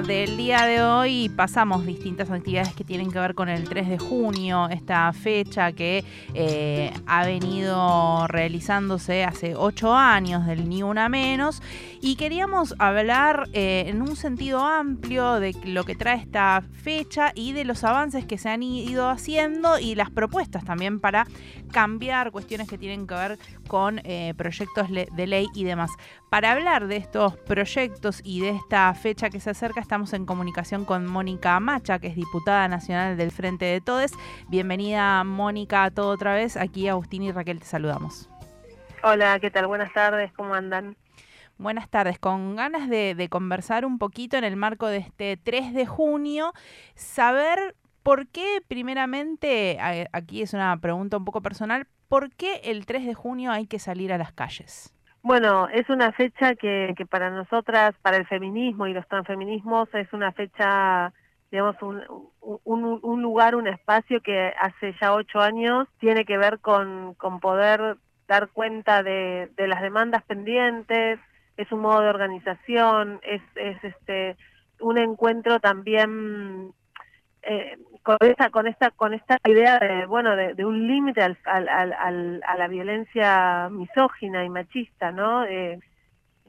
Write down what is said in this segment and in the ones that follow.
del día de hoy pasamos distintas actividades que tienen que ver con el 3 de junio, esta fecha que eh, ha venido realizándose hace ocho años del Ni Una Menos y queríamos hablar eh, en un sentido amplio de lo que trae esta fecha y de los avances que se han ido haciendo y las propuestas también para cambiar cuestiones que tienen que ver con eh, proyectos de ley y demás. Para hablar de estos proyectos y de esta fecha que se acerca, estamos en comunicación con Mónica Macha, que es diputada nacional del Frente de Todes. Bienvenida, Mónica, a todo otra vez. Aquí Agustín y Raquel te saludamos. Hola, ¿qué tal? Buenas tardes, ¿cómo andan? Buenas tardes, con ganas de, de conversar un poquito en el marco de este 3 de junio, saber ¿Por qué, primeramente, aquí es una pregunta un poco personal, ¿por qué el 3 de junio hay que salir a las calles? Bueno, es una fecha que, que para nosotras, para el feminismo y los transfeminismos, es una fecha, digamos, un, un, un lugar, un espacio que hace ya ocho años tiene que ver con, con poder dar cuenta de, de las demandas pendientes, es un modo de organización, es, es este un encuentro también eh, con esta con esta con esta idea de bueno de, un límite al, a la violencia misógina y machista no eh,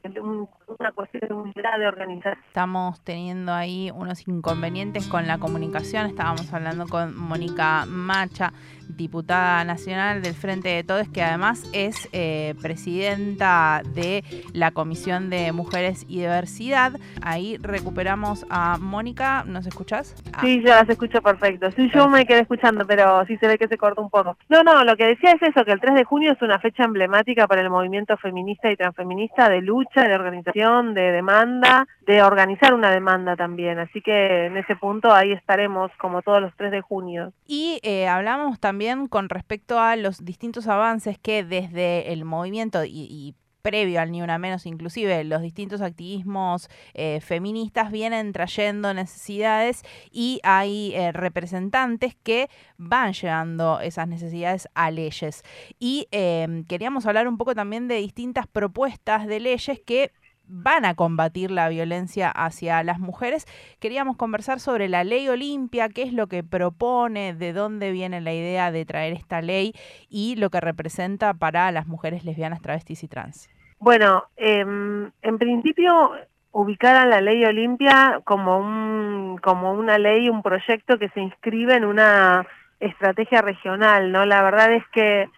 una cuestión de organización. Estamos teniendo ahí unos inconvenientes con la comunicación. Estábamos hablando con Mónica Macha, diputada nacional del Frente de Todos, que además es eh, presidenta de la Comisión de Mujeres y Diversidad. Ahí recuperamos a Mónica. ¿Nos escuchás? Ah. Sí, yo las escucho perfecto. Sí, yo me quedé escuchando, pero sí se ve que se corta un poco. No, no, lo que decía es eso, que el 3 de junio es una fecha emblemática para el movimiento feminista y transfeminista de lucha, de organización, de demanda, de organizar una demanda también. Así que en ese punto ahí estaremos como todos los 3 de junio. Y eh, hablamos también también con respecto a los distintos avances que desde el movimiento y, previo al Ni Una Menos, inclusive los distintos activismos eh, feministas vienen trayendo necesidades y hay eh, representantes que van llevando esas necesidades a leyes. Y eh, queríamos hablar un poco también de distintas propuestas de leyes que van a combatir la violencia hacia las mujeres. Queríamos conversar sobre la ley Olimpia, qué es lo que propone, de dónde viene la idea de traer esta ley y lo que representa para las mujeres lesbianas, travestis y trans. Bueno, em, en principio ubicar a la ley Olimpia como un como una ley, un proyecto que se inscribe en una estrategia regional, ¿no? La verdad es que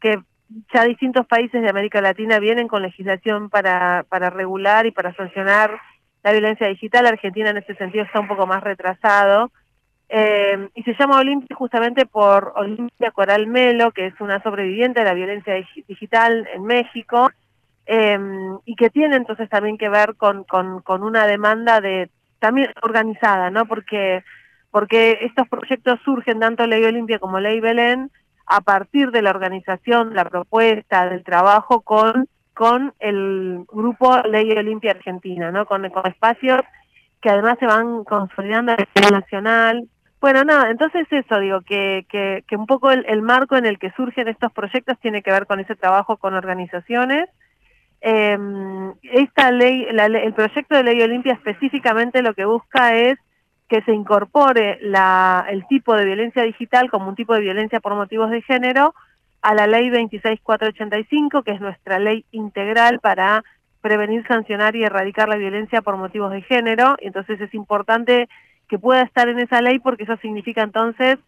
que ya distintos países de América Latina vienen con legislación para, para regular y para sancionar la violencia digital. Argentina en ese sentido está un poco más retrasado. Eh, y se llama Olimpia justamente por Olimpia Coral Melo, que es una sobreviviente de la violencia digital en México, eh, y que tiene entonces también que ver con, con, con una demanda de también organizada, ¿no? Porque, porque estos proyectos surgen tanto Ley Olimpia como Ley Belén, a partir de la organización, la propuesta del trabajo con, con el grupo Ley Olimpia Argentina, ¿no? Con, con espacios que además se van consolidando a nivel nacional. Bueno, nada, entonces eso, digo, que, que, que un poco el, marco en el que surgen estos proyectos tiene que ver con ese trabajo con organizaciones. Eh, esta ley, la, el proyecto de Ley Olimpia específicamente lo que busca es que se incorpore la, el tipo de violencia digital como un tipo de violencia por motivos de género a la ley 26485, que es nuestra ley integral para prevenir, sancionar y erradicar la violencia por motivos de género. Entonces es importante que pueda estar en esa ley porque eso significa entonces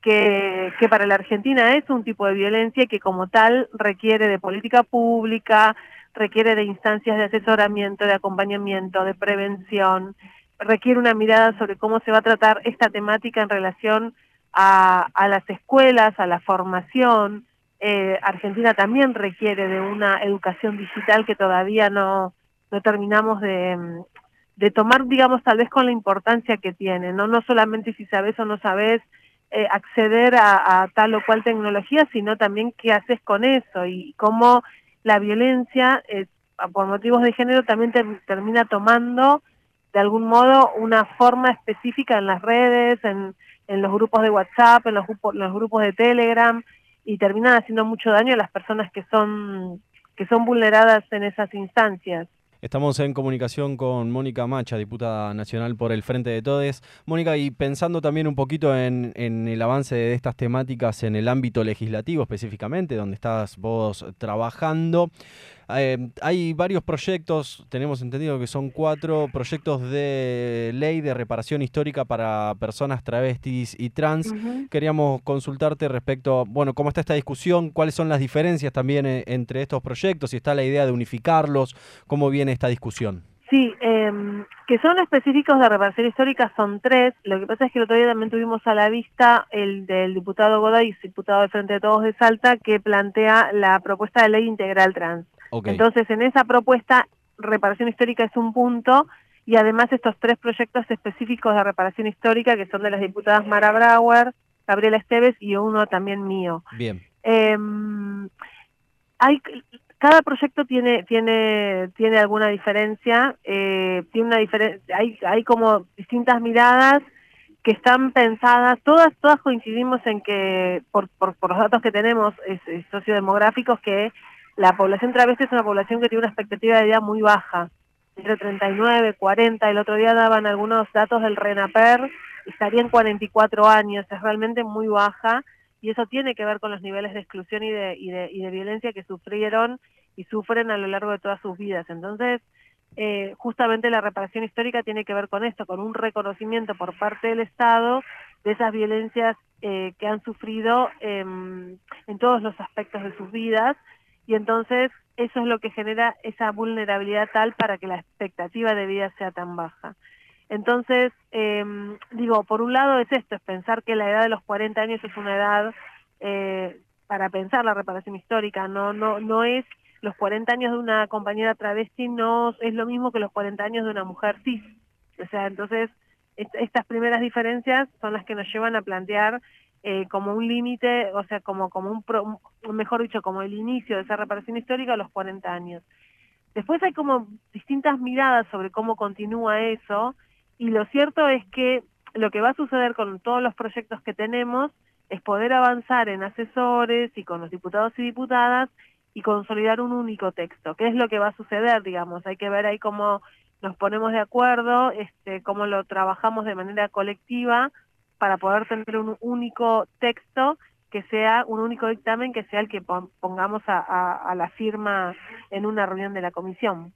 que, que para la Argentina es un tipo de violencia que como tal requiere de política pública, requiere de instancias de asesoramiento, de acompañamiento, de prevención, requiere una mirada sobre cómo se va a tratar esta temática en relación a, a las escuelas, a la formación. Eh, Argentina también requiere de una educación digital que todavía no, no terminamos de, tomar, digamos, tal vez con la importancia que tiene, no, no solamente si sabes o no sabes eh, acceder a, a, tal o cual tecnología, sino también qué haces con eso y cómo la violencia eh, por motivos de género también te, termina tomando de algún modo una forma específica en las redes, en, en los grupos de WhatsApp, en los, grupos, los grupos de Telegram, y terminan haciendo mucho daño a las personas que son, que son vulneradas en esas instancias. Estamos en comunicación con Mónica Macha, diputada nacional por el Frente de Todes. Mónica, y pensando también un poquito en, el avance de estas temáticas en el ámbito legislativo específicamente, donde estás vos trabajando, eh, hay varios proyectos, tenemos entendido que son cuatro proyectos de ley de reparación histórica para personas travestis y trans. Queríamos consultarte respecto, bueno, cómo está esta discusión, cuáles son las diferencias también eh, entre estos proyectos, si está la idea de unificarlos, cómo viene esta discusión? Sí, em, que son específicos de reparación histórica son tres. Lo que pasa es que el otro día también tuvimos a la vista el del diputado Godoy, diputado del Frente de Todos de Salta, que plantea la propuesta de ley integral trans. Entonces, en esa propuesta, reparación histórica es un punto y además estos tres proyectos específicos de reparación histórica, que son de las diputadas Mara Brauer, Gabriela Esteves y uno también mío. Bien. Em, hay cada proyecto tiene tiene tiene alguna diferencia eh, tiene una diferencia hay hay como distintas miradas que están pensadas todas todas coincidimos en que por por, por los datos que tenemos es, sociodemográficos que la población travesti es una población que tiene una expectativa de vida muy baja entre 39 40 el otro día daban algunos datos del Renaper estaría en 44 años es realmente muy baja y eso tiene que ver con los niveles de exclusión y de, y de, y de violencia que sufrieron y sufren a lo largo de todas sus vidas. Entonces, eh, justamente la reparación histórica tiene que ver con esto, con un reconocimiento por parte del Estado de esas violencias eh, que han sufrido en todos los aspectos de sus vidas y entonces eso es lo que genera esa vulnerabilidad tal para que la expectativa de vida sea tan baja. Entonces, eh, digo, por un lado es esto, es pensar que la edad de los 40 años es una edad eh, para pensar la reparación histórica, no, no, no es los 40 años de una compañera travesti no es lo mismo que los 40 años de una mujer cis. O sea, entonces estas primeras diferencias son las que nos llevan a plantear eh, como un límite, o sea, como, como un, mejor dicho, como el inicio de esa reparación histórica a los 40 años. Después hay como distintas miradas sobre cómo continúa eso y lo cierto es que lo que va a suceder con todos los proyectos que tenemos es poder avanzar en asesores y con los diputados y diputadas y consolidar un único texto. ¿Qué es lo que va a suceder, digamos? Hay que ver ahí cómo nos ponemos de acuerdo, este, cómo lo trabajamos de manera colectiva para poder tener un único texto que sea un único dictamen que sea el que pongamos a la firma en una reunión de la comisión.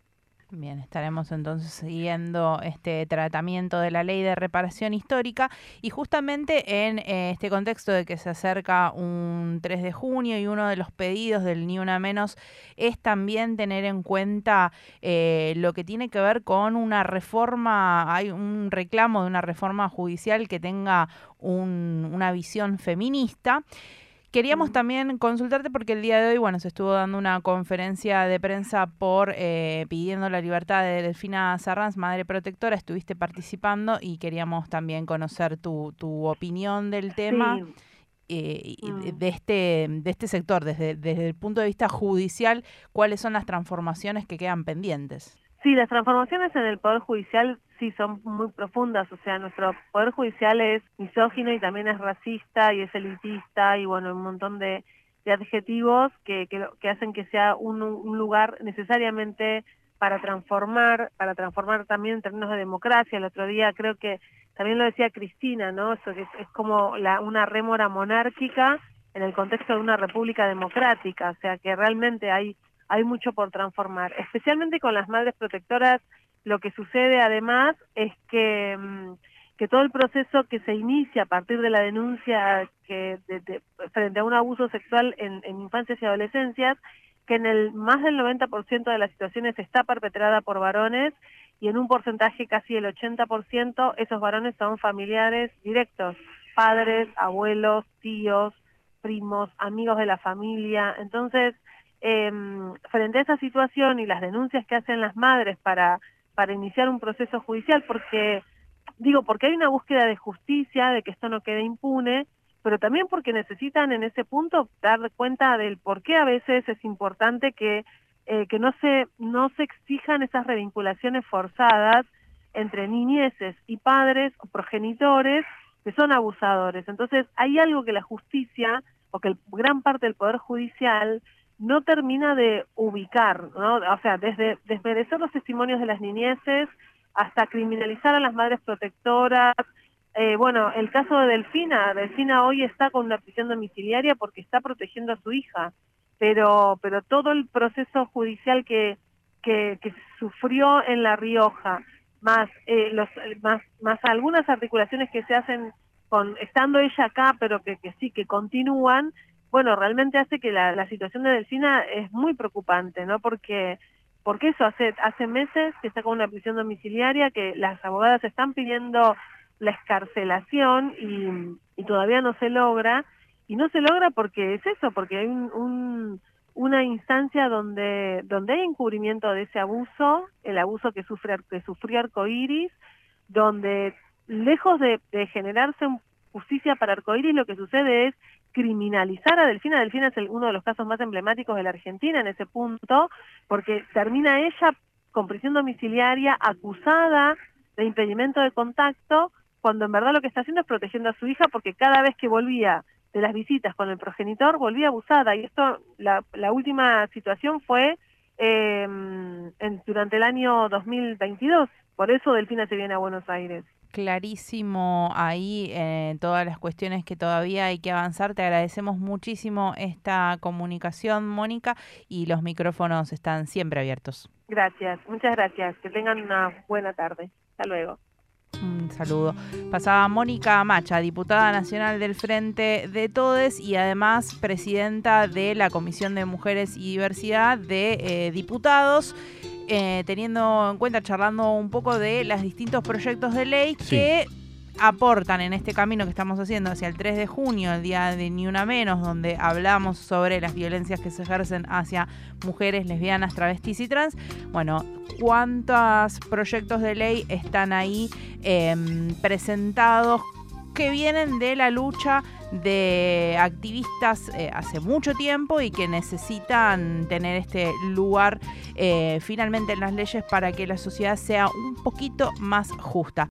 Bien, estaremos entonces siguiendo este tratamiento de la ley de reparación histórica y justamente en eh, este contexto de que se acerca un 3 de junio y uno de los pedidos del Ni Una Menos es también tener en cuenta eh, lo que tiene que ver con una reforma, hay un reclamo de una reforma judicial que tenga una visión feminista. Queríamos también consultarte porque el día de hoy, bueno, se estuvo dando una conferencia de prensa por eh, pidiendo la libertad de Delfina Sarranz, madre protectora. Estuviste participando y queríamos también conocer tu, tu opinión del tema. Eh, mm. de este de este sector desde, desde el punto de vista judicial cuáles son las transformaciones que quedan pendientes Sí, las transformaciones en el Poder Judicial sí son muy profundas, o sea, nuestro Poder Judicial es misógino y también es racista y es elitista y bueno, un montón de, adjetivos que, que, hacen que sea un, lugar necesariamente para transformar, para transformar también en términos de democracia. El otro día creo que también lo decía Cristina, ¿no? Eso es, es como la, una rémora monárquica en el contexto de una república democrática, o sea que realmente hay hay mucho por transformar. Especialmente con las madres protectoras, lo que sucede además es que, mm, que todo el proceso que se inicia a partir de la denuncia que frente a un abuso sexual en, en infancias y adolescencias, que en el más del 90% de las situaciones está perpetrada por varones y en un porcentaje casi el 80% esos varones son familiares directos, padres, abuelos, tíos, primos, amigos de la familia. Entonces, eh, frente a esa situación y las denuncias que hacen las madres para, para iniciar un proceso judicial, porque, digo, porque hay una búsqueda de justicia, de que esto no quede impune, pero también porque necesitan en ese punto dar cuenta del por qué a veces es importante que, eh, que no, se, no se exijan esas revinculaciones forzadas entre niñeces y padres o progenitores que son abusadores. Entonces, hay algo que la justicia, o que el, gran parte del Poder Judicial no termina de ubicar, ¿no? O sea, desde desmerecer los testimonios de las niñeces hasta criminalizar a las madres protectoras. Eh, bueno, el caso de Delfina, Delfina hoy está con una prisión domiciliaria porque está protegiendo a su hija, pero, pero todo el proceso judicial que, que, que sufrió en La Rioja, más, eh, los, más, más algunas articulaciones que se hacen con estando ella acá, pero que, que sí, que continúan, bueno, realmente hace que la, situación de Delfina es muy preocupante, ¿no? Porque porque eso hace hace meses que está con una prisión domiciliaria, que las abogadas están pidiendo la escarcelación y, y todavía no se logra, y no se logra porque es eso, porque hay un, un una instancia donde, donde hay encubrimiento de ese abuso, el abuso que, sufre, que sufrió Arcoiris, donde lejos de, de generarse justicia para Arcoiris, lo que sucede es criminalizar a Delfina. Delfina es el, uno de los casos más emblemáticos de la Argentina en ese punto, porque termina ella con prisión domiciliaria, acusada de impedimento de contacto, cuando en verdad lo que está haciendo es protegiendo a su hija, porque cada vez que volvía de las visitas con el progenitor volvía abusada. Y esto la, la última situación fue eh, en, durante el año 2022 por eso Delfina se viene a Buenos Aires clarísimo ahí eh, todas las cuestiones que todavía hay que avanzar. Te agradecemos muchísimo esta comunicación, Mónica, y los micrófonos están siempre abiertos. Gracias, muchas gracias. Que tengan una buena tarde. Hasta luego. Un saludo. Pasaba Mónica Macha, diputada nacional del Frente de Todes y además presidenta de la Comisión de Mujeres y Diversidad de eh, Diputados. Eh, teniendo en cuenta, charlando un poco de los distintos proyectos de ley Sí. que aportan en este camino que estamos haciendo hacia el 3 de junio, el día de Ni Una Menos, donde hablamos sobre las violencias que se ejercen hacia mujeres lesbianas, travestis y trans. Bueno, ¿cuántos proyectos de ley están ahí em, presentados que vienen de la lucha de activistas eh, hace mucho tiempo y que necesitan tener este lugar eh, finalmente en las leyes para que la sociedad sea un poquito más justa.